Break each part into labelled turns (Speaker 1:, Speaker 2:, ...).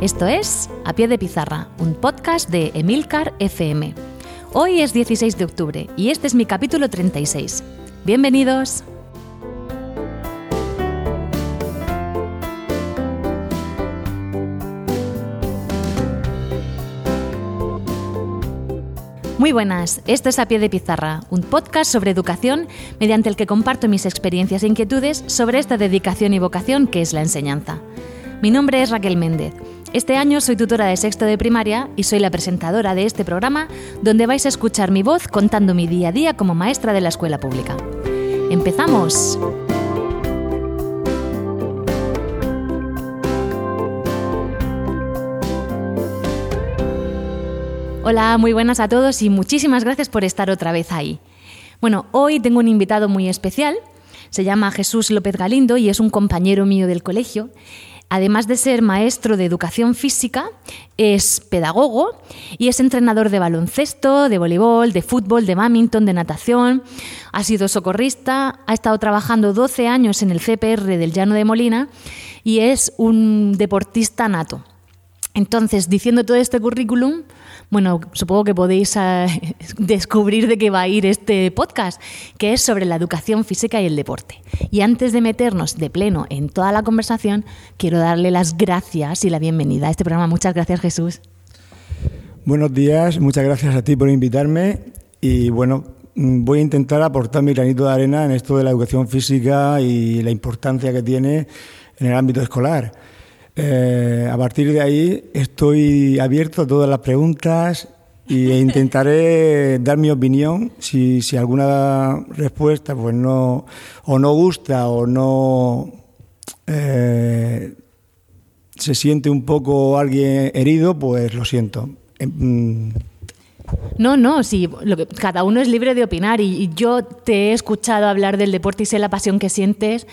Speaker 1: Esto es A Pie de Pizarra, un podcast de Emilcar FM. Hoy es 16 de octubre y este es mi capítulo 36. Bienvenidos. Muy buenas, esto es A Pie de Pizarra, un podcast sobre educación mediante el que comparto mis experiencias e inquietudes sobre esta dedicación y vocación que es la enseñanza. Mi nombre es Raquel Méndez. Este año soy tutora de sexto de primaria y soy la presentadora de este programa donde vais a escuchar mi voz contando mi día a día como maestra de la escuela pública. ¡Empezamos! Hola, muy buenas a todos y muchísimas gracias por estar otra vez ahí. Bueno, hoy tengo un invitado muy especial. Se llama Jesús López Galindo y es un compañero mío del colegio. Además de ser maestro de educación física, es pedagogo y es entrenador de baloncesto, de voleibol, de fútbol, de badminton, de natación. Ha sido socorrista, ha estado trabajando 12 años en el CPR del Llano de Molina y es un deportista nato. Entonces, diciendo todo este currículum, bueno, supongo que podéis eh, descubrir de qué va a ir este podcast, que es sobre la educación física y el deporte. Y antes de meternos de pleno en toda la conversación, quiero darle las gracias y la bienvenida a este programa. Muchas gracias, Jesús.
Speaker 2: Buenos días, muchas gracias a ti por invitarme y bueno, voy a intentar aportar mi granito de arena en esto de la educación física y la importancia que tiene en el ámbito escolar. Eh, a partir de ahí estoy abierto a todas las preguntas e intentaré dar mi opinión. Si, alguna respuesta pues no o no gusta o no eh, se siente un poco alguien herido, pues lo siento.
Speaker 1: Em, no, no, sí, cada uno es libre de opinar y yo te he escuchado hablar del deporte y sé la pasión que sientes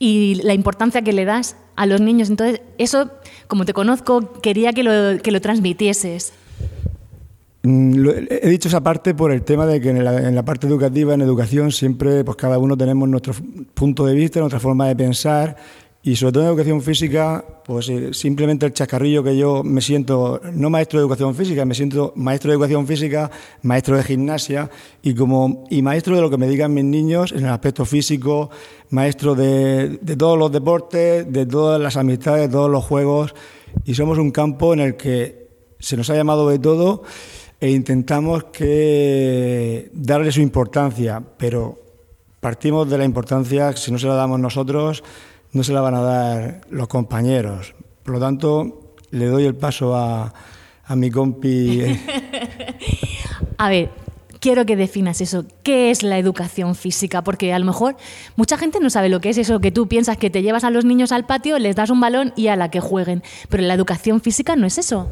Speaker 1: y la importancia que le das a los niños. Entonces, eso, como te conozco, quería que lo, que lo transmitieses.
Speaker 2: Mm, he dicho esa parte por el tema de que en la, parte educativa, en educación, siempre pues cada uno tenemos nuestro punto de vista, nuestra forma de pensar y sobre todo en educación física, pues eh, simplemente el chascarrillo que yo me siento, no maestro de educación física, me siento maestro de educación física, maestro de gimnasia y como y maestro de lo que me digan mis niños en el aspecto físico, maestro de, de todos los deportes, de todas las amistades, de todos los juegos. Y somos un campo en el que se nos ha llamado de todo e intentamos darle su importancia, pero partimos de la importancia, si no se la damos nosotros, no se la van a dar los compañeros. Por lo tanto, le doy el paso a, a mi compi.
Speaker 1: a ver, quiero que definas eso. ¿Qué es la educación física? Porque a lo mejor mucha gente no sabe lo que es eso, que tú piensas que te llevas a los niños al patio, les das un balón y a la que jueguen. Pero la educación física no es eso.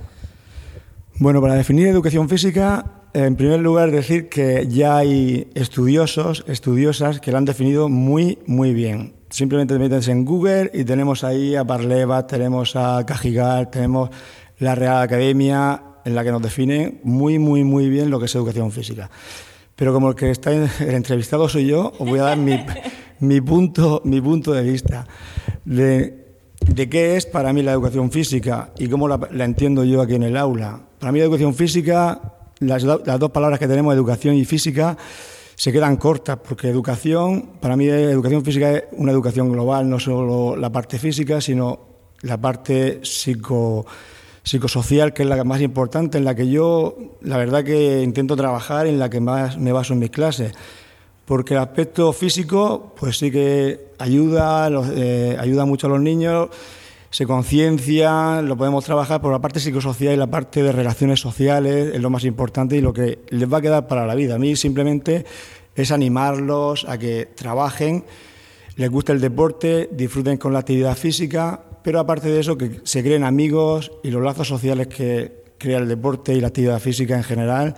Speaker 2: Bueno, para definir educación física, en primer lugar decir que ya hay estudiosos, estudiosas que la han definido muy, muy bien. Simplemente te metes en Google y tenemos ahí a Parleva, tenemos a Cajigal, tenemos la Real Academia, en la que nos define muy, muy, muy bien lo que es educación física. Pero como el que está el entrevistado soy yo, os voy a dar mi, punto, mi punto de vista de, de, qué es para mí la educación física y cómo la, entiendo yo aquí en el aula. Para mí la educación física, las, las dos palabras que tenemos, educación y física, se quedan cortas, porque educación, para mí educación física es una educación global, no solo la parte física, sino la parte psico, psicosocial, que es la más importante, en la que yo, la verdad que intento trabajar, en la que más me baso en mis clases. Porque el aspecto físico, pues sí que ayuda, eh, ayuda mucho a los niños, se conciencia, lo podemos trabajar por la parte psicosocial y la parte de relaciones sociales, es lo más importante y lo que les va a quedar para la vida. A mí simplemente es animarlos a que trabajen, les guste el deporte, disfruten con la actividad física, pero aparte de eso que se creen amigos y los lazos sociales que crea el deporte y la actividad física en general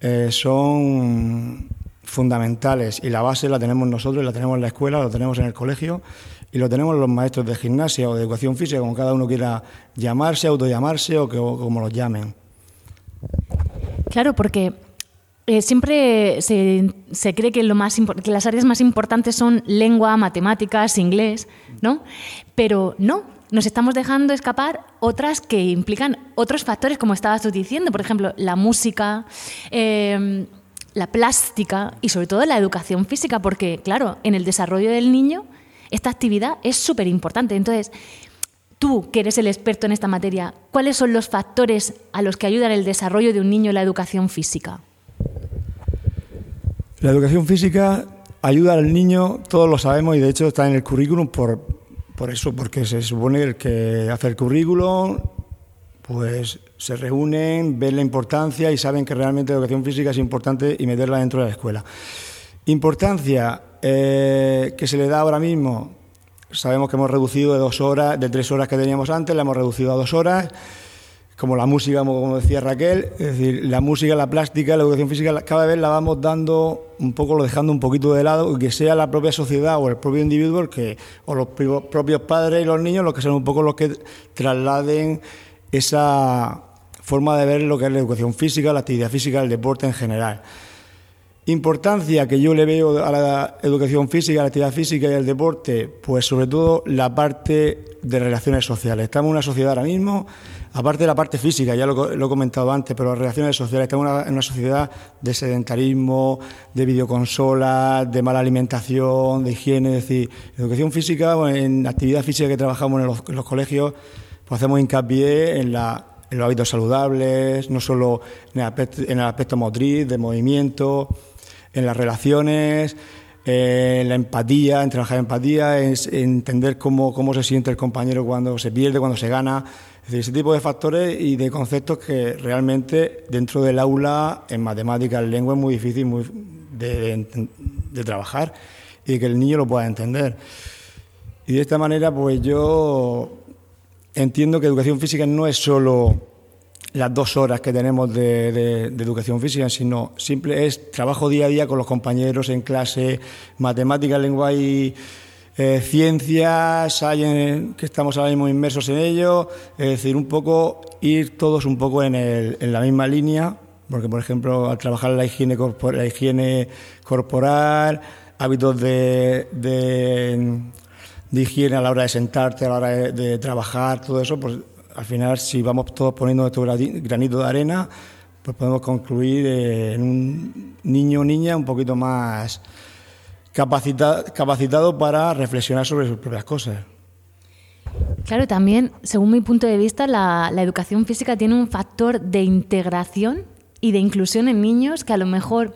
Speaker 2: eh, son fundamentales y la base la tenemos nosotros, la tenemos en la escuela, lo tenemos en el colegio y lo tenemos los maestros de gimnasia o de educación física, como cada uno quiera llamarse, autollamarse o, que, como los llamen.
Speaker 1: Claro, porque eh, siempre se, cree que, lo más que las áreas más importantes son lengua, matemáticas, inglés, ¿no? Pero no, nos estamos dejando escapar otras que implican otros factores, como estabas tú diciendo, por ejemplo, la música. Eh, la plástica y sobre todo la educación física, porque claro, en el desarrollo del niño esta actividad es súper importante. Entonces, tú, que eres el experto en esta materia, ¿cuáles son los factores a los que ayudan el desarrollo de un niño en la educación física?
Speaker 2: La educación física ayuda al niño, todos lo sabemos y de hecho está en el currículum por, por eso, porque se supone el que hace el currículum, pues se reúnen, ven la importancia y saben que realmente la educación física es importante y meterla dentro de la escuela. Importancia eh, que se le da ahora mismo, sabemos que hemos reducido de dos horas, de tres horas que teníamos antes, la hemos reducido a dos horas, como la música, como decía Raquel, es decir, la música, la plástica, la educación física, cada vez la vamos dando un poco, lo dejando un poquito de lado, que sea la propia sociedad o el propio individuo que, o los propios padres y los niños los que sean un poco los que trasladen esa forma de ver lo que es la educación física, la actividad física, el deporte en general. Importancia que yo le veo a la educación física, a la actividad física y al deporte, pues sobre todo la parte de relaciones sociales. Estamos en una sociedad ahora mismo, aparte de la parte física, ya lo, he comentado antes, pero las relaciones sociales, estamos en una sociedad de sedentarismo, de videoconsolas, de mala alimentación, de higiene, es decir, educación física, en actividad física que trabajamos en los, en los colegios, pues hacemos hincapié en la en los hábitos saludables, no solo en el aspecto, motriz, de movimiento, en las relaciones, en la empatía, en trabajar en empatía, en, entender cómo, cómo, se siente el compañero cuando se pierde, cuando se gana. Es decir, ese tipo de factores y de conceptos que realmente dentro del aula, en matemáticas, en lengua, es muy difícil de, de trabajar y que el niño lo pueda entender. Y de esta manera, pues yo entiendo que educación física no es solo las dos horas que tenemos de, educación física, sino simple es trabajo día a día con los compañeros en clase, matemáticas, lengua y eh, ciencias, hay que estamos ahora mismo inmersos en ello, es decir, un poco ir todos un poco en, en la misma línea, porque por ejemplo al trabajar la higiene, la higiene corporal, hábitos de de higiene a la hora de sentarte, a la hora de, trabajar, todo eso, pues al final si vamos todos poniendo nuestro granito de arena, pues podemos concluir en un niño o niña un poquito más capacitado para reflexionar sobre sus propias cosas.
Speaker 1: Claro, también, según mi punto de vista, la, la educación física tiene un factor de integración y de inclusión en niños que a lo mejor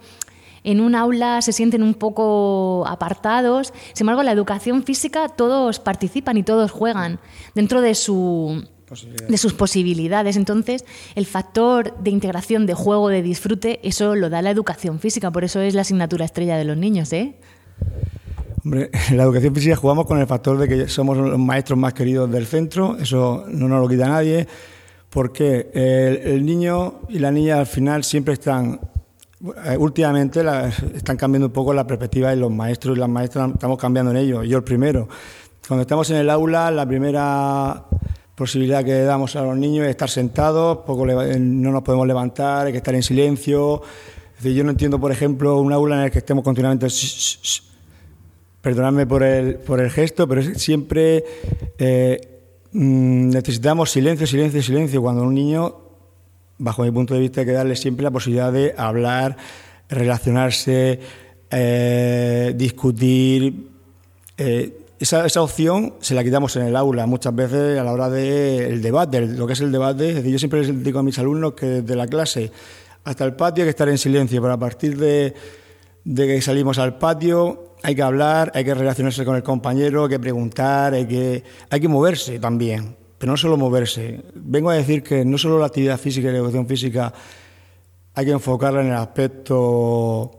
Speaker 1: en un aula se sienten un poco apartados. Sin embargo, la educación física todos participan y todos juegan dentro de su de sus posibilidades. Entonces, el factor de integración, de juego, de disfrute, eso lo da la educación física. Por eso es la asignatura estrella de los niños, ¿eh?
Speaker 2: Hombre, en la educación física jugamos con el factor de que somos los maestros más queridos del centro, eso no nos lo quita nadie, porque el niño y la niña al final siempre están eh, últimamente están cambiando un poco la perspectiva de los maestros y las maestras, estamos cambiando en ello, yo el primero. Cuando estamos en el aula, la primera posibilidad que damos a los niños es estar sentados, poco eh, no nos podemos levantar, hay que estar en silencio. yo no entiendo, por ejemplo, un aula en el que estemos continuamente... Perdonadme por el, por el gesto, pero siempre eh, mm, necesitamos silencio, silencio, silencio. Cuando un niño bajo mi punto de vista, hay que darle siempre la posibilidad de hablar, relacionarse, eh, discutir. Esa, esa, opción se la quitamos en el aula muchas veces a la hora del debate, lo que es el debate. Es decir, yo siempre les digo a mis alumnos que desde la clase hasta el patio hay que estar en silencio, pero a partir de, de que salimos al patio, hay que hablar, hay que relacionarse con el compañero, hay que preguntar, hay que, hay que moverse también, pero no solo moverse. Vengo a decir que no solo la actividad física y la educación física hay que enfocarla en el aspecto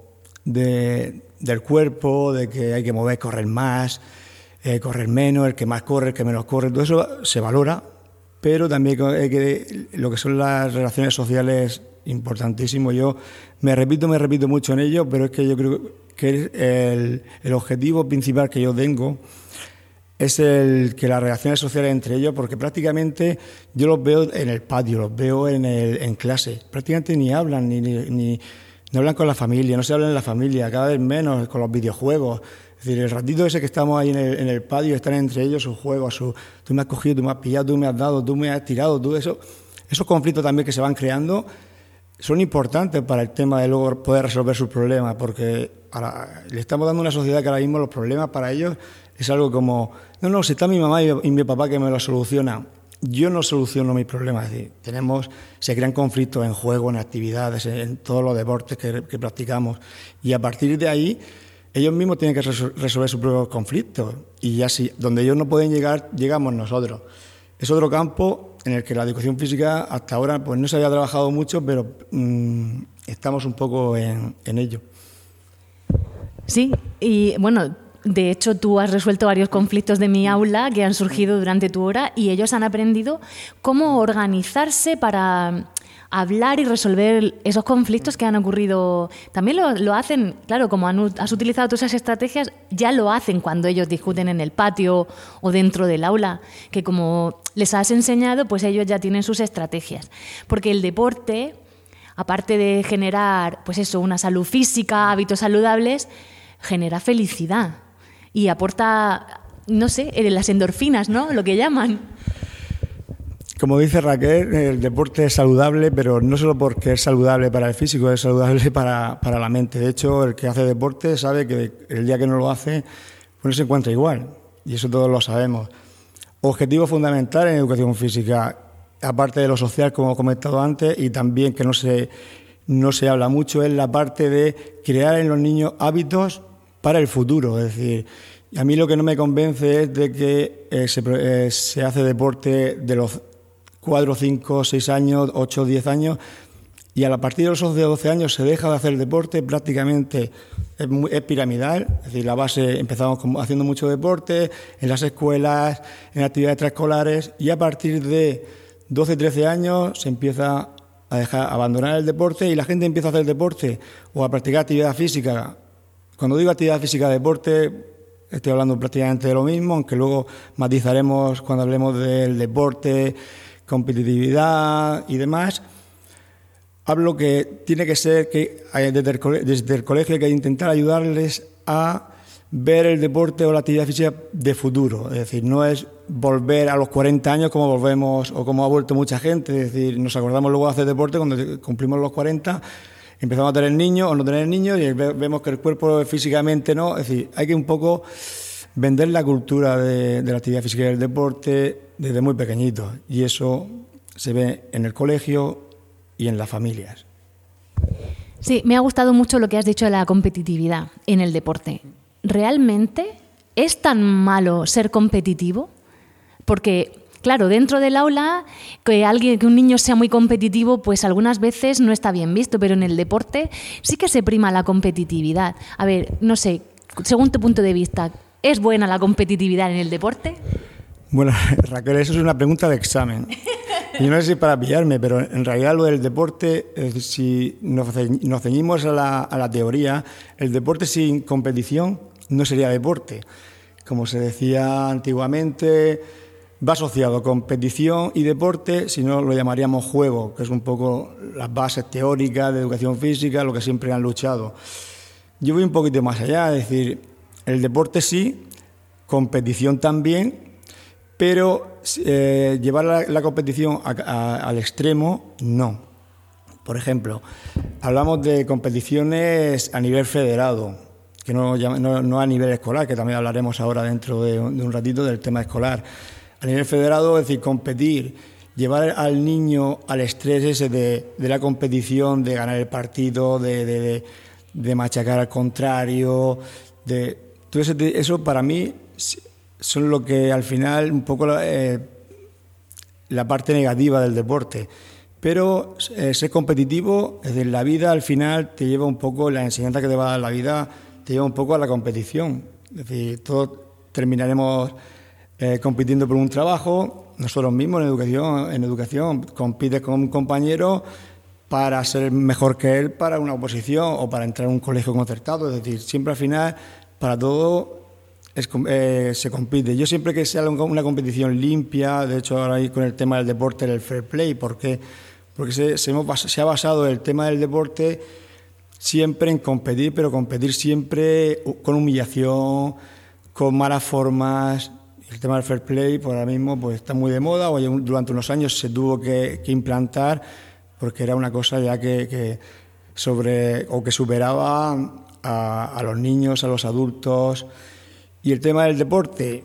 Speaker 2: de, del cuerpo, de que hay que mover, correr más, eh, correr menos, el que más corre, el que menos corre, todo eso se valora, pero también hay que, lo que son las relaciones sociales importantísimo. Yo me repito, me repito mucho en ello, pero es que yo creo que el, el objetivo principal que yo tengo es el que las relaciones sociales entre ellos, porque prácticamente yo los veo en el patio, los veo en, el, en clase, prácticamente ni hablan, ni, ni, no hablan con la familia, no se hablan en la familia, cada vez menos con los videojuegos. Decir, el ratito ese que estamos ahí en el, patio, están entre ellos sus juegos, su, tú me has cogido, tú me has pillado, tú me has dado, tú me has tirado, tú eso, esos conflictos también que se van creando son importantes para el tema de luego poder resolver sus problemas, porque le estamos dando una sociedad que ahora mismo los problemas para ellos es algo como, no, no, si está mi mamá y, mi papá que me lo soluciona, yo no soluciono mis problemas. Es decir, tenemos, se crean conflictos en juego, en actividades, en, todos los deportes que, practicamos, y a partir de ahí ellos mismos tienen que resolver sus propios conflictos, y ya si donde ellos no pueden llegar, llegamos nosotros. Es otro campo en el que la educación física hasta ahora pues no se había trabajado mucho, pero mm, estamos un poco en, en ello.
Speaker 1: Sí, y bueno, de hecho, tú has resuelto varios conflictos de mi aula que han surgido durante tu hora y ellos han aprendido cómo organizarse para hablar y resolver esos conflictos que han ocurrido. También lo, hacen, claro, como has utilizado todas esas estrategias, ya lo hacen cuando ellos discuten en el patio o dentro del aula, que como les has enseñado, pues ellos ya tienen sus estrategias. Porque el deporte, aparte de generar, pues eso, una salud física, hábitos saludables, genera felicidad y aporta, no sé, eh, las endorfinas, ¿no? Lo que llaman.
Speaker 2: Como dice Raquel, el deporte es saludable, pero no solo porque es saludable para el físico, es saludable para, para la mente. De hecho, el que hace deporte sabe que el día que no lo hace, pues no se encuentra igual. Y eso todos lo sabemos. Objetivo fundamental en educación física, aparte de lo social, como he comentado antes, y también que no se, no se habla mucho, es la parte de crear en los niños hábitos para el futuro. Es decir, a mí lo que no me convence es de que eh, eh, se, hace deporte de los 4, 5, 6 años, 8, 10 años, y a partir de los 11 12 años se deja de hacer deporte, prácticamente es, piramidal, es decir, la base empezamos haciendo mucho deporte en las escuelas, en actividades extraescolares, y a partir de 12, 13 años se empieza a dejar abandonar el deporte y la gente empieza a hacer deporte o a practicar actividad física. Cuando digo actividad física, deporte, estoy hablando prácticamente de lo mismo, aunque luego matizaremos cuando hablemos del deporte, competitividad y demás. Hablo que tiene que ser que desde el, desde el colegio hay que intentar ayudarles a ver el deporte o la actividad física de futuro. Es decir, no es volver a los 40 años como volvemos o como ha vuelto mucha gente. Es decir, nos acordamos luego de hacer deporte cuando cumplimos los 40 empezamos a tener niños o no tener niños y vemos que el cuerpo físicamente no. Es decir, hay que un poco vender la cultura de, la actividad física y del deporte desde muy pequeñito. Y eso se ve en el colegio y en las familias.
Speaker 1: Sí, me ha gustado mucho lo que has dicho de la competitividad en el deporte. ¿Realmente es tan malo ser competitivo? Porque Claro, dentro del aula, que alguien, que un niño sea muy competitivo, pues algunas veces no está bien visto, pero en el deporte sí que se prima la competitividad. A ver, no sé, según tu punto de vista, ¿es buena la competitividad en el deporte?
Speaker 2: Bueno, Raquel, eso es una pregunta de examen. Yo no sé si para pillarme, pero en realidad lo del deporte, si nos, ceñimos a la, a la teoría, el deporte sin competición no sería deporte. Como se decía antiguamente, va asociado competición y deporte, si no lo llamaríamos juego, que es un poco las bases teóricas de educación física, lo que siempre han luchado. Yo voy un poquito más allá, es decir, el deporte sí, competición también, pero eh, llevar la, competición al extremo, no. Por ejemplo, hablamos de competiciones a nivel federado, que no, no, a nivel escolar, que también hablaremos ahora dentro de un ratito del tema escolar a nivel federado, es decir, competir, llevar al niño al estrés ese de, la competición, de ganar el partido, de, de machacar al contrario, de todo eso para mí son lo que al final un poco eh, la parte negativa del deporte. Pero eh, ser competitivo, es decir, la vida al final te lleva un poco, la enseñanza que te va a dar la vida, te lleva un poco a la competición. Es decir, todos terminaremos eh, compitiendo por un trabajo, nosotros mismos en educación, en educación compites con un compañero para ser mejor que él para una oposición o para entrar a un colegio concertado. Es decir, siempre al final, para todo eh, se compite. Yo siempre que sea una competición limpia, de hecho ahora con el tema del deporte, el fair play, ¿por qué? Porque se, se, ha basado el tema del deporte siempre en competir, pero competir siempre con humillación, con malas formas. El tema del fair play, por ahora mismo, pues está muy de moda, o durante unos años se tuvo que, implantar, porque era una cosa ya que, sobre, o que superaba a, a los niños, a los adultos. Y el tema del deporte,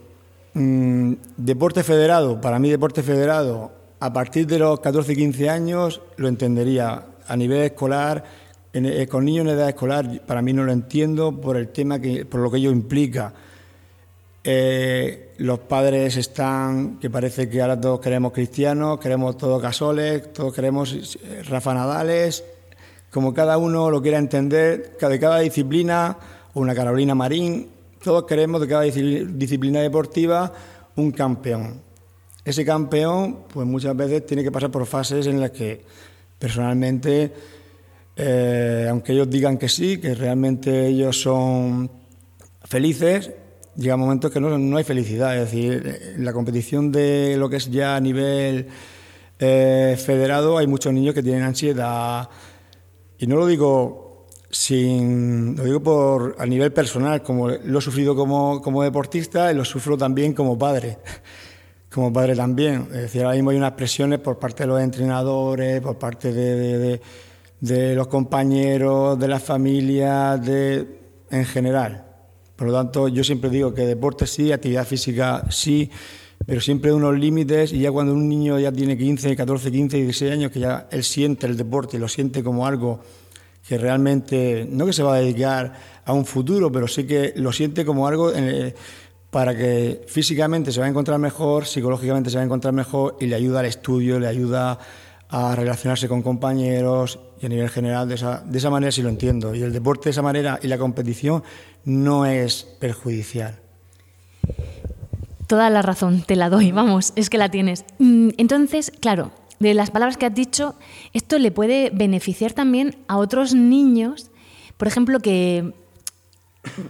Speaker 2: mm, deporte federado, para mí deporte federado, a partir de los 14 y 15 años lo entendería. A nivel escolar, eh, con niños en edad escolar, para mí no lo entiendo por el tema que, por lo que ello implica. Eh, los padres están, que parece que ahora todos queremos cristianos, queremos todos gasoles, todos queremos eh, Rafa Nadales, como cada uno lo quiera entender, de cada disciplina, una Carolina Marín, todos queremos de cada disciplina deportiva un campeón. Ese campeón, pues muchas veces tiene que pasar por fases en las que personalmente, eh, aunque ellos digan que sí, que realmente ellos son felices, llega un momento que no, hay felicidad. Es decir, en la competición de lo que es ya a nivel eh, federado hay muchos niños que tienen ansiedad. Y no lo digo sin, lo digo por a nivel personal, como lo he sufrido como, como deportista y lo sufro también como padre, como padre también. Es decir, ahora mismo hay unas presiones por parte de los entrenadores, por parte de, de, los compañeros, de las familias, de, en general. Por lo tanto, yo siempre digo que deporte sí, actividad física sí, pero siempre unos límites y ya cuando un niño ya tiene 15, 14, 15, 16 años, que ya él siente el deporte lo siente como algo que realmente, no que se va a dedicar a un futuro, pero sí que lo siente como algo eh, para que físicamente se va a encontrar mejor, psicológicamente se va a encontrar mejor y le ayuda al estudio, le ayuda a relacionarse con compañeros y a nivel general de esa, de esa manera sí lo entiendo. Y el deporte de esa manera y la competición no es perjudicial.
Speaker 1: Toda la razón, te la doy, vamos, es que la tienes. Mm, entonces, claro, de las palabras que has dicho, esto le puede beneficiar también a otros niños, por ejemplo, que,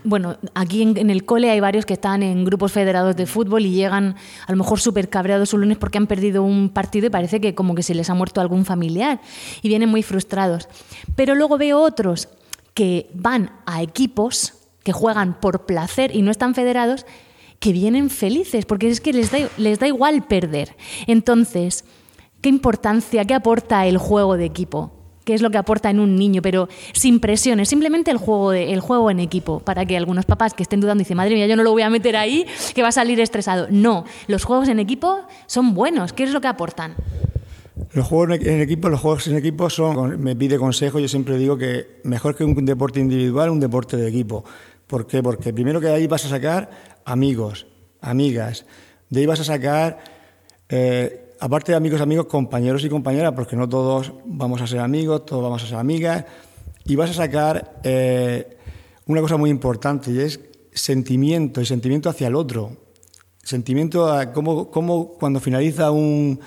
Speaker 1: bueno, aquí en, el cole hay varios que están en grupos federados de fútbol y llegan a lo mejor súper cabreados un lunes porque han perdido un partido y parece que como que se les ha muerto algún familiar y vienen muy frustrados. Pero luego veo otros que van a equipos que juegan por placer y no están federados que vienen felices, porque es que les da, les da igual perder. Entonces, ¿Qué importancia, qué aporta el juego de equipo? ¿Qué es lo que aporta en un niño? Pero sin presiones, simplemente el juego, el juego en equipo, para que algunos papás que estén dudando dicen, madre mía, yo no lo voy a meter ahí, que va a salir estresado. No, los juegos en equipo son buenos. ¿Qué es lo que aportan?
Speaker 2: Los juegos en equipo, los juegos en equipo son, me pide consejo, yo siempre digo que mejor que un deporte individual, un deporte de equipo. ¿Por qué? Porque primero que de ahí vas a sacar amigos, amigas, de ahí vas a sacar eh, aparte de amigos, amigos, compañeros y compañeras, porque no todos vamos a ser amigos, todos vamos a ser amigas, y vas a sacar eh, una cosa muy importante, y es sentimiento, y sentimiento hacia el otro. Sentimiento a cómo, cómo cuando finaliza un,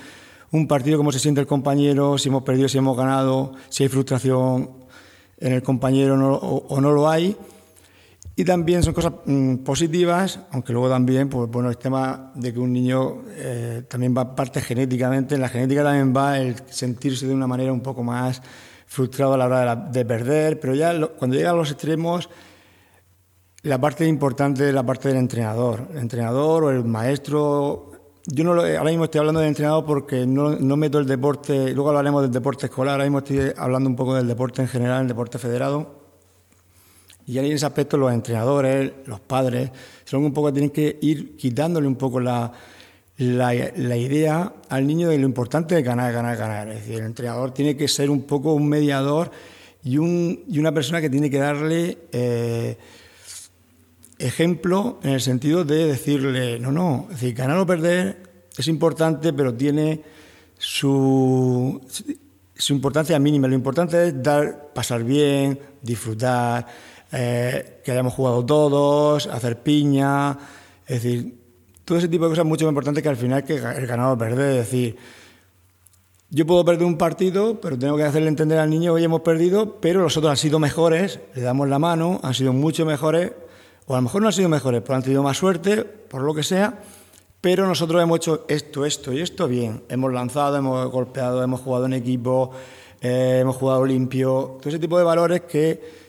Speaker 2: un partido, cómo se siente el compañero, si hemos perdido, si hemos ganado, si hay frustración en el compañero o no lo hay y también son cosas mm, positivas, aunque luego también, pues bueno, el tema de que un niño eh, también va parte genéticamente, en la genética también va el sentirse de una manera un poco más frustrado a la hora de, perder, pero ya cuando llega a los extremos, la parte importante es la parte del entrenador, el entrenador o el maestro. Yo no ahora mismo estoy hablando del entrenador porque no meto el deporte, luego hablaremos del deporte escolar, ahora mismo estoy hablando un poco del deporte en general, el deporte federado y ahí en ese aspecto los entrenadores, los padres, son un poco, tienen que ir quitándole un poco la, la, idea al niño de lo importante de ganar, ganar, ganar. Es decir, el entrenador tiene que ser un poco un mediador y, un, y una persona que tiene que darle eh, ejemplo en el sentido de decirle, no, no, es decir, ganar o perder es importante, pero tiene su, su importancia mínima. Lo importante es dar, pasar bien, disfrutar, eh, que hayamos jugado todos, hacer piña, es decir, todo ese tipo de cosas mucho más importante que al final que el ganar o perder. Es decir, yo puedo perder un partido, pero tengo que hacerle entender al niño, hoy hemos perdido, pero los otros han sido mejores, le damos la mano, han sido mucho mejores, o a lo mejor no han sido mejores, pero han tenido más suerte, por lo que sea, pero nosotros hemos hecho esto, esto y esto bien. Hemos lanzado, hemos golpeado, hemos jugado en equipo, eh, hemos jugado limpio, todo ese tipo de valores que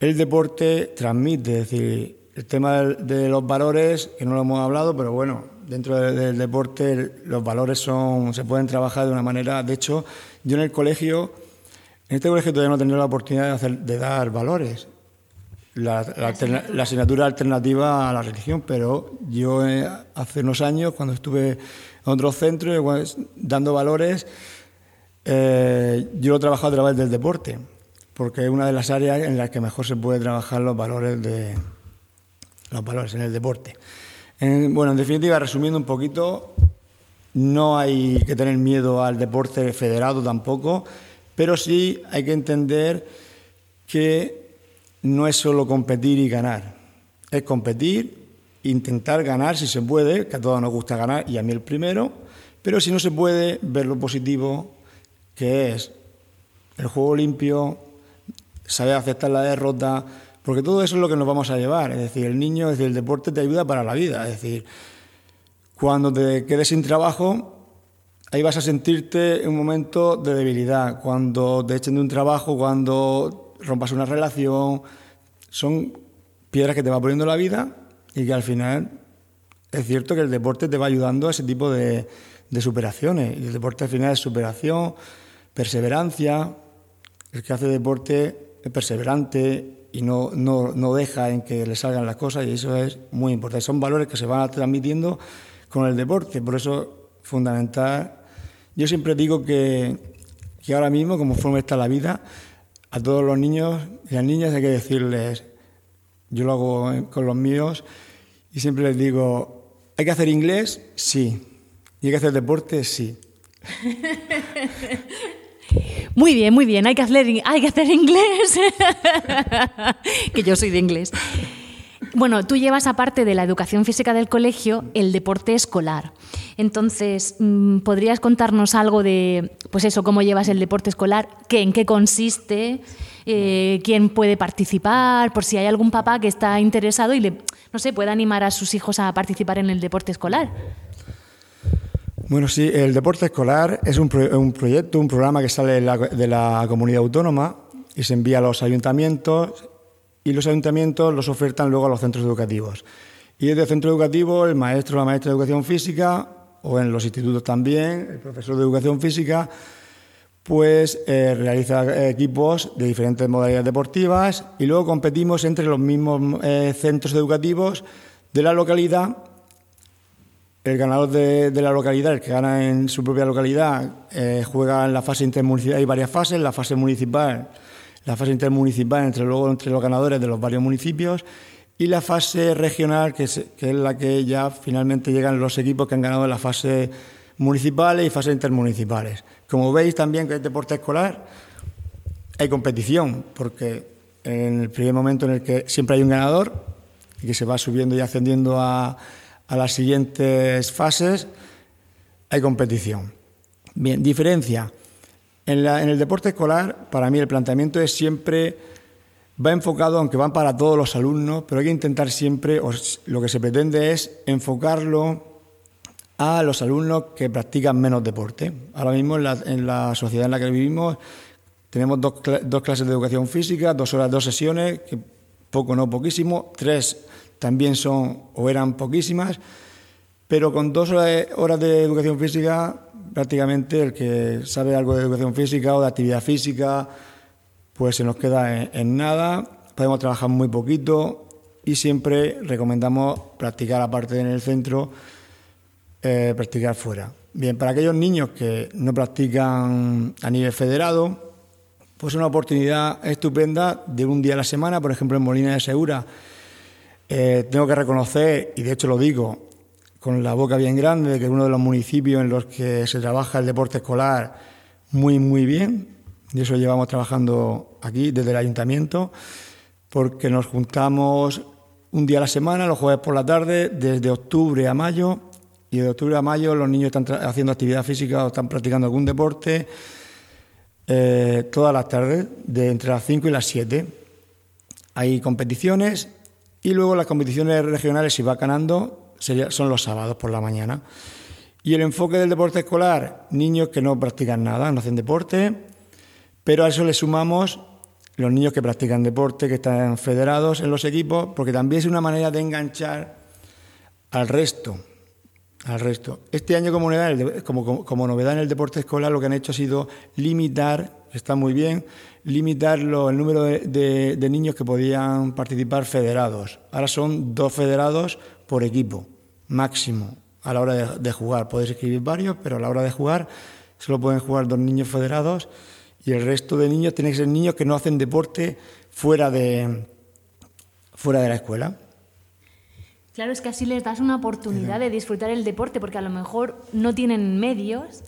Speaker 2: el deporte transmite. Es decir, el tema de los valores, que no lo hemos hablado, pero bueno, dentro del, deporte los valores son, se pueden trabajar de una manera. De hecho, yo en el colegio, en este colegio todavía no he tenido la oportunidad de, de dar valores la, asignatura alternativa a la religión, pero yo eh, hace unos años, cuando estuve en otros centros dando valores, eh, yo lo he trabajado a través del deporte, porque es una de las áreas en las que mejor se puede trabajar los valores de los valores en el deporte. bueno, en definitiva, resumiendo un poquito, no hay que tener miedo al deporte federado tampoco, pero sí hay que entender que no es solo competir y ganar, es competir, intentar ganar si se puede, que a todos nos gusta ganar y a mí el primero, pero si no se puede, ver lo positivo que es el juego limpio, saber aceptar la derrota, porque todo eso es lo que nos vamos a llevar, es decir, el niño, es decir, el deporte te ayuda para la vida, es decir, cuando te quedes sin trabajo, ahí vas a sentirte en un momento de debilidad, cuando te echen de un trabajo, cuando rompas una relación, son piedras que te va poniendo la vida y que al final es cierto que el deporte te va ayudando a ese tipo de, superaciones. Y el deporte al final es superación, perseverancia. El que hace deporte perseverante y no, no, no deja en que le salgan las cosas y eso es muy importante. Son valores que se van transmitiendo con el deporte, por eso fundamental. Yo siempre digo que, que ahora mismo, como forma está la vida, a todos los niños y las niñas hay que decirles, yo lo hago con los míos y siempre les digo, ¿hay que hacer inglés? Sí. ¿Y hay que hacer deporte? Sí.
Speaker 1: Muy bien, muy bien, hay que hacer, inglés. que yo soy de inglés. Bueno, tú llevas aparte de la educación física del colegio el deporte escolar. Entonces, mm, ¿podrías contarnos algo de, pues eso, cómo llevas el deporte escolar? ¿Qué, ¿En qué consiste? Eh, ¿Quién puede participar? Por si hay algún papá que está interesado y le, no sé, puede animar a sus hijos a participar en el deporte escolar.
Speaker 2: Bueno, sí, el deporte escolar es un, proyecto, un programa que sale de la, de la comunidad autónoma y se envía a los ayuntamientos y los ayuntamientos los ofertan luego a los centros educativos. Y desde el centro educativo, el maestro o la maestra de educación física, o en los institutos también, el profesor de educación física, pues eh, realiza equipos de diferentes modalidades deportivas y luego competimos entre los mismos eh, centros educativos de la localidad. El ganador de, la localidad, el que gana en su propia localidad, eh, juega en la fase intermunicipal. Hay varias fases, la fase municipal la fase intermunicipal entre, luego, entre los ganadores de los varios municipios y la fase regional, que es, que es la que ya finalmente llegan los equipos que han ganado en la fase municipales y fases intermunicipales. Como veis también que el deporte escolar hay competición, porque en el primer momento en el que siempre hay un ganador y que se va subiendo y ascendiendo a, a las siguientes fases, hay competición. Bien, diferencia. En, el deporte escolar, para mí el planteamiento es siempre, va enfocado, aunque van para todos los alumnos, pero hay que intentar siempre, o lo que se pretende es enfocarlo a los alumnos que practican menos deporte. Ahora mismo en la, sociedad en la que vivimos tenemos dos, clases de educación física, dos horas, dos sesiones, que poco no poquísimo, tres también son o eran poquísimas, pero con dos horas de educación física prácticamente el que sabe algo de educación física o de actividad física, pues se nos queda en, nada, podemos trabajar muy poquito y siempre recomendamos practicar aparte en el centro, eh, practicar fuera. Bien, para aquellos niños que no practican a nivel federado, pues una oportunidad estupenda de un día a la semana, por ejemplo en Molina de Segura. Eh, tengo que reconocer, y de hecho lo digo con la boca bien grande, que es uno de los municipios en los que se trabaja el deporte escolar muy, muy bien. Y eso llevamos trabajando aquí desde el ayuntamiento, porque nos juntamos un día a la semana, los jueves por la tarde, desde octubre a mayo, y de octubre a mayo los niños están haciendo actividad física o están practicando algún deporte eh, todas las tardes, de entre las 5 y las 7. Hay competiciones y luego las competiciones regionales, si va ganando, son los sábados por la mañana. Y el enfoque del deporte escolar, niños que no practican nada, no hacen deporte, pero a eso le sumamos los niños que practican deporte, que están federados en los equipos, porque también es una manera de enganchar al resto al resto. Este año como novedad, como, novedad en el deporte escolar lo que han hecho ha sido limitar, está muy bien, limitar el número de, niños que podían participar federados. Ahora son dos federados por equipo, máximo, a la hora de, jugar. Podéis escribir varios, pero a la hora de jugar solo pueden jugar dos niños federados y el resto de niños tienen que ser niños que no hacen deporte fuera de, fuera de la escuela.
Speaker 1: Claro, es que así les das una oportunidad de disfrutar el deporte, porque a lo mejor no tienen medios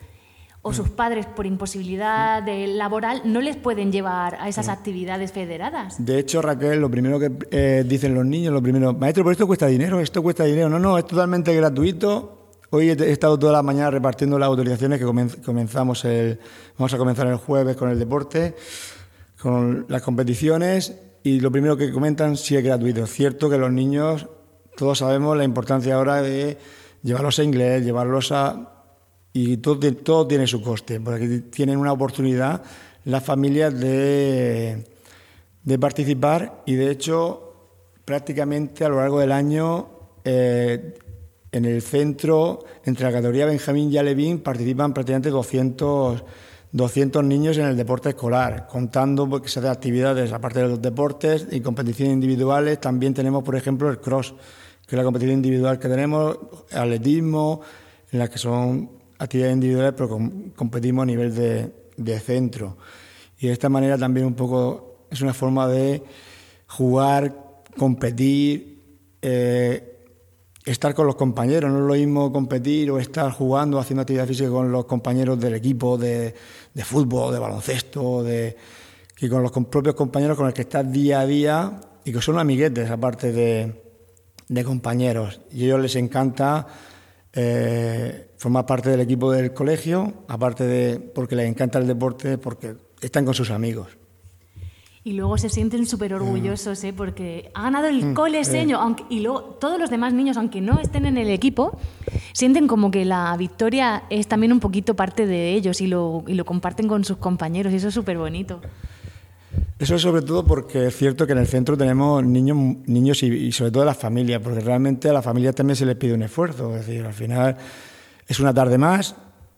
Speaker 1: o sus padres por imposibilidad laboral no les pueden llevar a esas actividades federadas.
Speaker 2: De hecho, Raquel, lo primero que eh, dicen los niños, lo primero, maestro, pero esto cuesta dinero, esto cuesta dinero. No, no, es totalmente gratuito. Hoy he estado toda la mañana repartiendo las autorizaciones que comenzamos el, vamos a comenzar el jueves con el deporte, con las competiciones y lo primero que comentan sí es gratuito. Es cierto que los niños todos sabemos la importancia ahora de llevarlos a inglés, llevarlos a... Y todo, todo tiene su coste, porque tienen una oportunidad las familias de, de participar y de hecho prácticamente a lo largo del año eh, en el centro, entre la categoría Benjamín y Alevín, participan prácticamente 200, 200 niños en el deporte escolar, contando que se hace actividades aparte de los deportes y competiciones individuales. También tenemos, por ejemplo, el cross, que la competición individual que tenemos, atletismo, en las que son actividades individuales, pero competimos a nivel de, centro. Y de esta manera también un poco es una forma de jugar, competir, eh, estar con los compañeros. No es lo mismo competir o estar jugando, haciendo actividad física con los compañeros del equipo de, de fútbol, de baloncesto, de, que con los propios compañeros con los que estás día a día y que son amiguetes, aparte de, de compañeros y a ellos les encanta eh, formar parte del equipo del colegio, aparte de porque les encanta el deporte, porque están con sus amigos.
Speaker 1: Y luego se sienten súper orgullosos, ¿eh? porque ha ganado el mm, cole seño, aunque, y luego todos los demás niños, aunque no estén en el equipo, sienten como que la victoria es también un poquito parte de ellos y lo, y lo comparten con sus compañeros, y eso es súper bonito.
Speaker 2: Eso es sobre todo porque es cierto que en el centro tenemos niños, niños y, sobre todo las familias, porque realmente a las familias también se les pide un esfuerzo. Es decir, al final es una tarde más,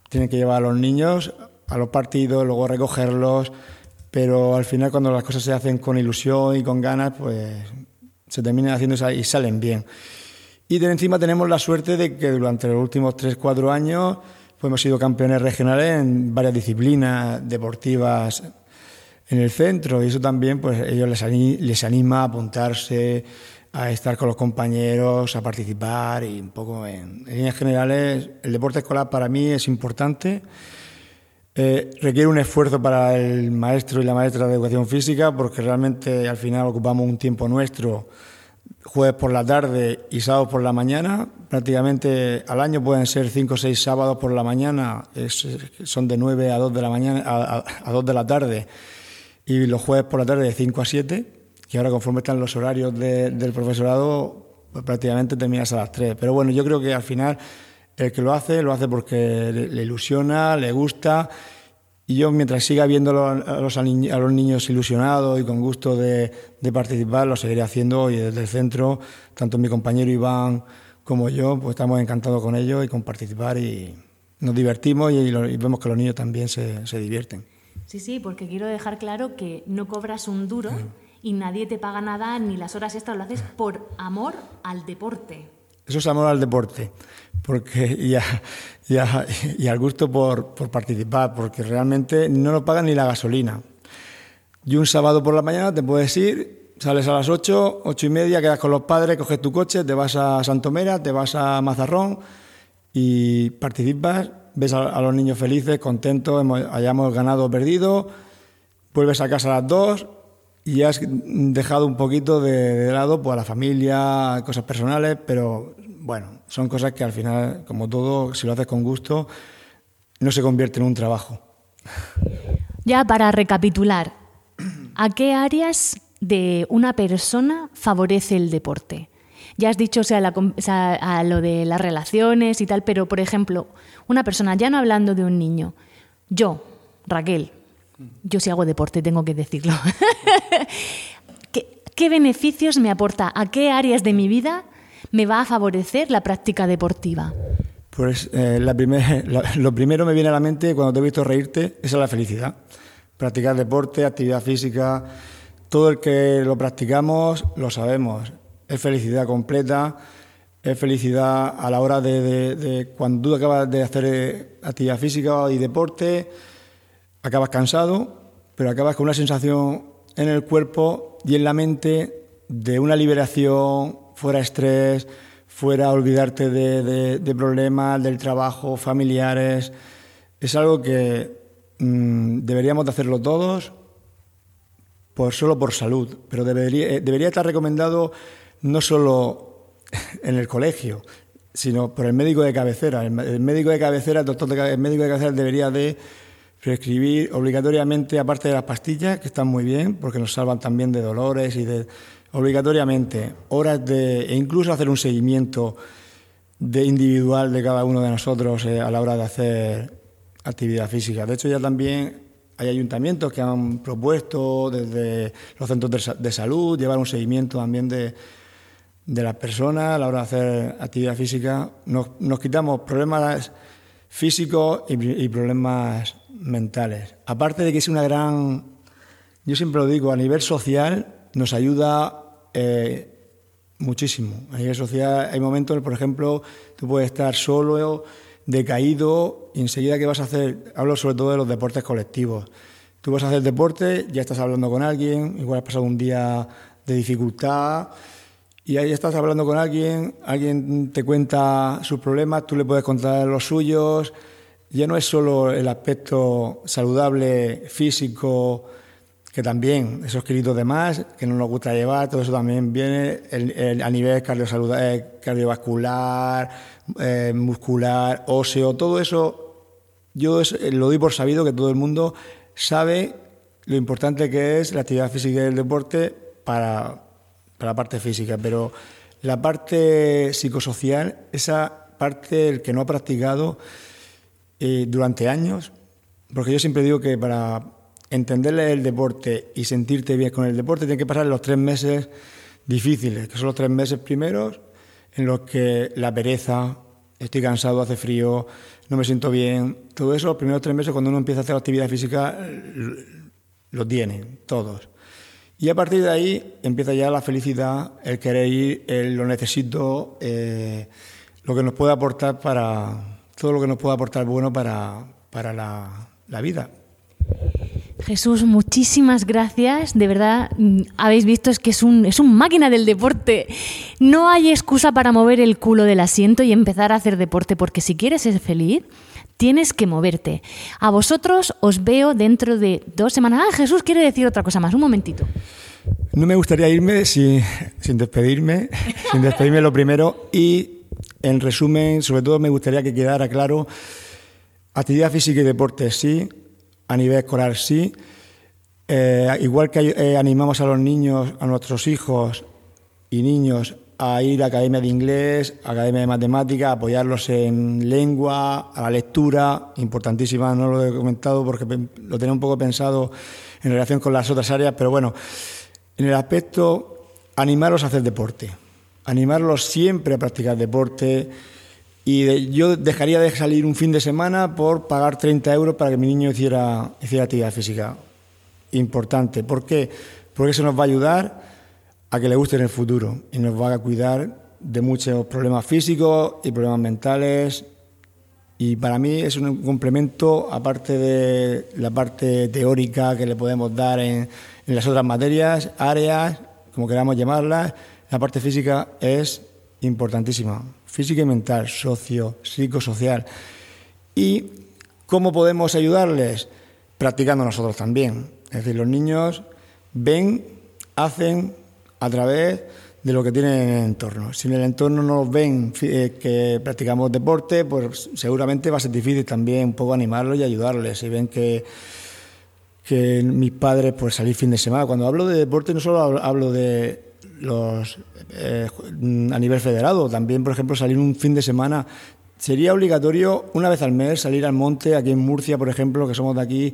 Speaker 2: tienen que llevar a los niños a los partidos, luego recogerlos, pero al final cuando las cosas se hacen con ilusión y con ganas, pues se terminan haciendo y salen bien. Y de encima tenemos la suerte de que durante los últimos 3-4 años pues hemos sido campeones regionales en varias disciplinas deportivas en el centro y eso también pues ellos les, anima, a apuntarse, a estar con los compañeros, a participar y un poco en, líneas generales el deporte escolar para mí es importante. Eh, requiere un esfuerzo para el maestro y la maestra de educación física porque realmente al final ocupamos un tiempo nuestro jueves por la tarde y sábados por la mañana. Prácticamente al año pueden ser cinco o seis sábados por la mañana, son de 9 a 2 de la mañana a, a 2 de la tarde y los jueves por la tarde de 5 a 7, y ahora conforme están los horarios del profesorado, pues prácticamente terminas a las 3. Pero bueno, yo creo que al final el que lo hace, lo hace porque le, ilusiona, le gusta, y yo mientras siga viendo a los, niños ilusionados y con gusto de, participar, lo seguiré haciendo y desde el centro, tanto mi compañero Iván como yo, pues estamos encantados con ellos y con participar y nos divertimos y, vemos que los niños también se divierten.
Speaker 1: Sí, sí, porque quiero dejar claro que no cobras un duro y nadie te paga nada, ni las horas extras, lo haces por amor al deporte.
Speaker 2: Eso es amor al deporte, porque y, y, al gusto por, participar, porque realmente no nos pagan ni la gasolina. Y un sábado por la mañana te puedes ir, sales a las 8, 8 y media, quedas con los padres, coges tu coche, te vas a Santomera, te vas a Mazarrón y participas, ves a, los niños felices, contentos, hayamos ganado o perdido, vuelves a casa a las 2 y has dejado un poquito de, lado pues, a la familia, cosas personales, pero bueno, son cosas que al final, como todo, si lo haces con gusto, no se convierte en un trabajo.
Speaker 1: Ya para recapitular, ¿a qué áreas de una persona favorece el deporte? Ya has dicho o sea, a lo de las relaciones y tal, pero por ejemplo, una persona, ya no hablando de un niño, yo, Raquel, yo si hago deporte, tengo que decirlo. ¿Qué, beneficios me aporta? ¿A qué áreas de mi vida me va a favorecer la práctica deportiva?
Speaker 2: Pues eh, la lo primero me viene a la mente cuando te he visto reírte, es la felicidad. Practicar deporte, actividad física, todo el que lo practicamos lo sabemos. Es felicidad completa, es felicidad a la hora de, de cuando tú acabas de hacer eh, actividad física y deporte, acabas cansado, pero acabas con una sensación en el cuerpo y en la mente de una liberación, fuera estrés, fuera olvidarte de, problemas, del trabajo, familiares. Es algo que mm, deberíamos de hacerlo todos, por, solo por salud, pero debería, eh, debería estar recomendado no solo en el colegio, sino por el médico de cabecera. El, médico de cabecera, el doctor de, el médico de cabecera debería de prescribir obligatoriamente, aparte de las pastillas, que están muy bien, porque nos salvan también de dolores y de obligatoriamente horas de e incluso hacer un seguimiento de individual de cada uno de nosotros eh, a la hora de hacer actividad física. De hecho, ya también hay ayuntamientos que han propuesto desde los centros de, salud llevar un seguimiento también de, de las personas a la hora de hacer actividad física. Nos, quitamos problemas físicos y, problemas mentales. Aparte de que es una gran, yo siempre lo digo, a nivel social nos ayuda eh, muchísimo. A nivel social hay momentos, por ejemplo, tú puedes estar solo, decaído, y enseguida que vas a hacer, hablo sobre todo de los deportes colectivos. Tú vas a hacer deporte, ya estás hablando con alguien, igual has pasado un día de dificultad y ahí estás hablando con alguien, alguien te cuenta sus problemas, tú le puedes contar los suyos. Ya no es solo el aspecto saludable, físico, que también esos kilitos de más, que no nos gusta llevar, todo eso también viene a nivel eh, cardiovascular, eh, muscular, óseo, todo eso, yo lo doy por sabido que todo el mundo sabe lo importante que es la actividad física y el deporte para, para la parte física, pero la parte psicosocial, esa parte el que no ha practicado eh, durante años, porque yo siempre digo que para entenderle el deporte y sentirte bien con el deporte tiene que pasar los tres meses difíciles, que son los tres meses primeros en los que la pereza, estoy cansado, hace frío, no me siento bien, todo eso, los primeros tres meses cuando uno empieza a hacer actividad física, lo tiene, todos. Y a partir de ahí empieza ya la felicidad, el querer ir, el lo necesito, eh, lo que nos puede aportar para, todo lo que nos puede aportar bueno para, para la, la vida.
Speaker 1: Jesús, muchísimas gracias. De verdad, mm, habéis visto es que es un, es un máquina del deporte. No hay excusa para mover el culo del asiento y empezar a hacer deporte, porque si quieres ser feliz, tienes que moverte. A vosotros os veo dentro de dos semanas. Ah, Jesús quiere decir otra cosa más. Un momentito.
Speaker 2: No me gustaría irme sin, sin despedirme, sin despedirme lo primero y, en resumen, sobre todo me gustaría que quedara claro, actividad física y deporte sí, a nivel escolar sí, eh, igual que eh, animamos a los niños, a nuestros hijos y niños a ir a academia de inglés, academia de matemática, apoyarlos en lengua, a la lectura, importantísima, no lo he comentado porque lo tenía un poco pensado en relación con las otras áreas, pero bueno, en el aspecto animarlos a hacer deporte, animarlos siempre a practicar deporte y yo dejaría de salir un fin de semana por pagar 30 euros para que mi niño hiciera, hiciera actividad física. Importante. ¿Por qué? Porque eso nos va a ayudar a que le guste en el futuro y nos va a cuidar de muchos problemas físicos y problemas mentales y para mí es un complemento, aparte de la parte teórica que le podemos dar en, en las otras materias, áreas, como queramos llamarlas, la parte física es importantísima. Física y mental, socio, psicosocial. ¿Y cómo podemos ayudarles? Practicando nosotros también. Es decir, los niños ven, hacen a través de lo que tienen en el entorno. Si en el entorno nos ven eh, que practicamos deporte, pues seguramente va a ser difícil también un poco animarlos y ayudarles. Si ven que, que mis padres pues salir fin de semana, cuando hablo de deporte no solo hablo de los eh, a nivel federado, también por ejemplo salir un fin de semana. Sería obligatorio una vez al mes salir al monte, aquí en Murcia por ejemplo, que somos de aquí,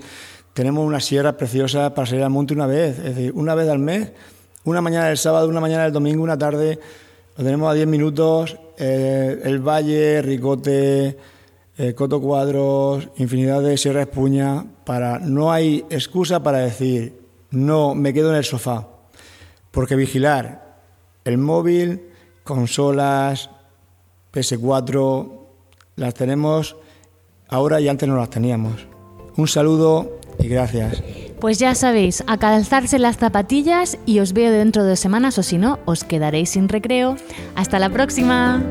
Speaker 2: tenemos unas sierras preciosas para salir al monte una vez, es decir, una vez al mes una mañana del sábado, una mañana del domingo, una tarde, lo tenemos a 10 minutos, eh, el Valle, Ricote, eh, Coto Cuadros, infinidad de Sierra Espuña, para, no hay excusa para decir, no, me quedo en el sofá, porque vigilar el móvil, consolas, PS4, las tenemos ahora y antes no las teníamos. Un saludo y gracias.
Speaker 1: Pues ya sabéis, a calzarse las zapatillas y os veo dentro de dos semanas o si no, os quedaréis sin recreo. Hasta la próxima.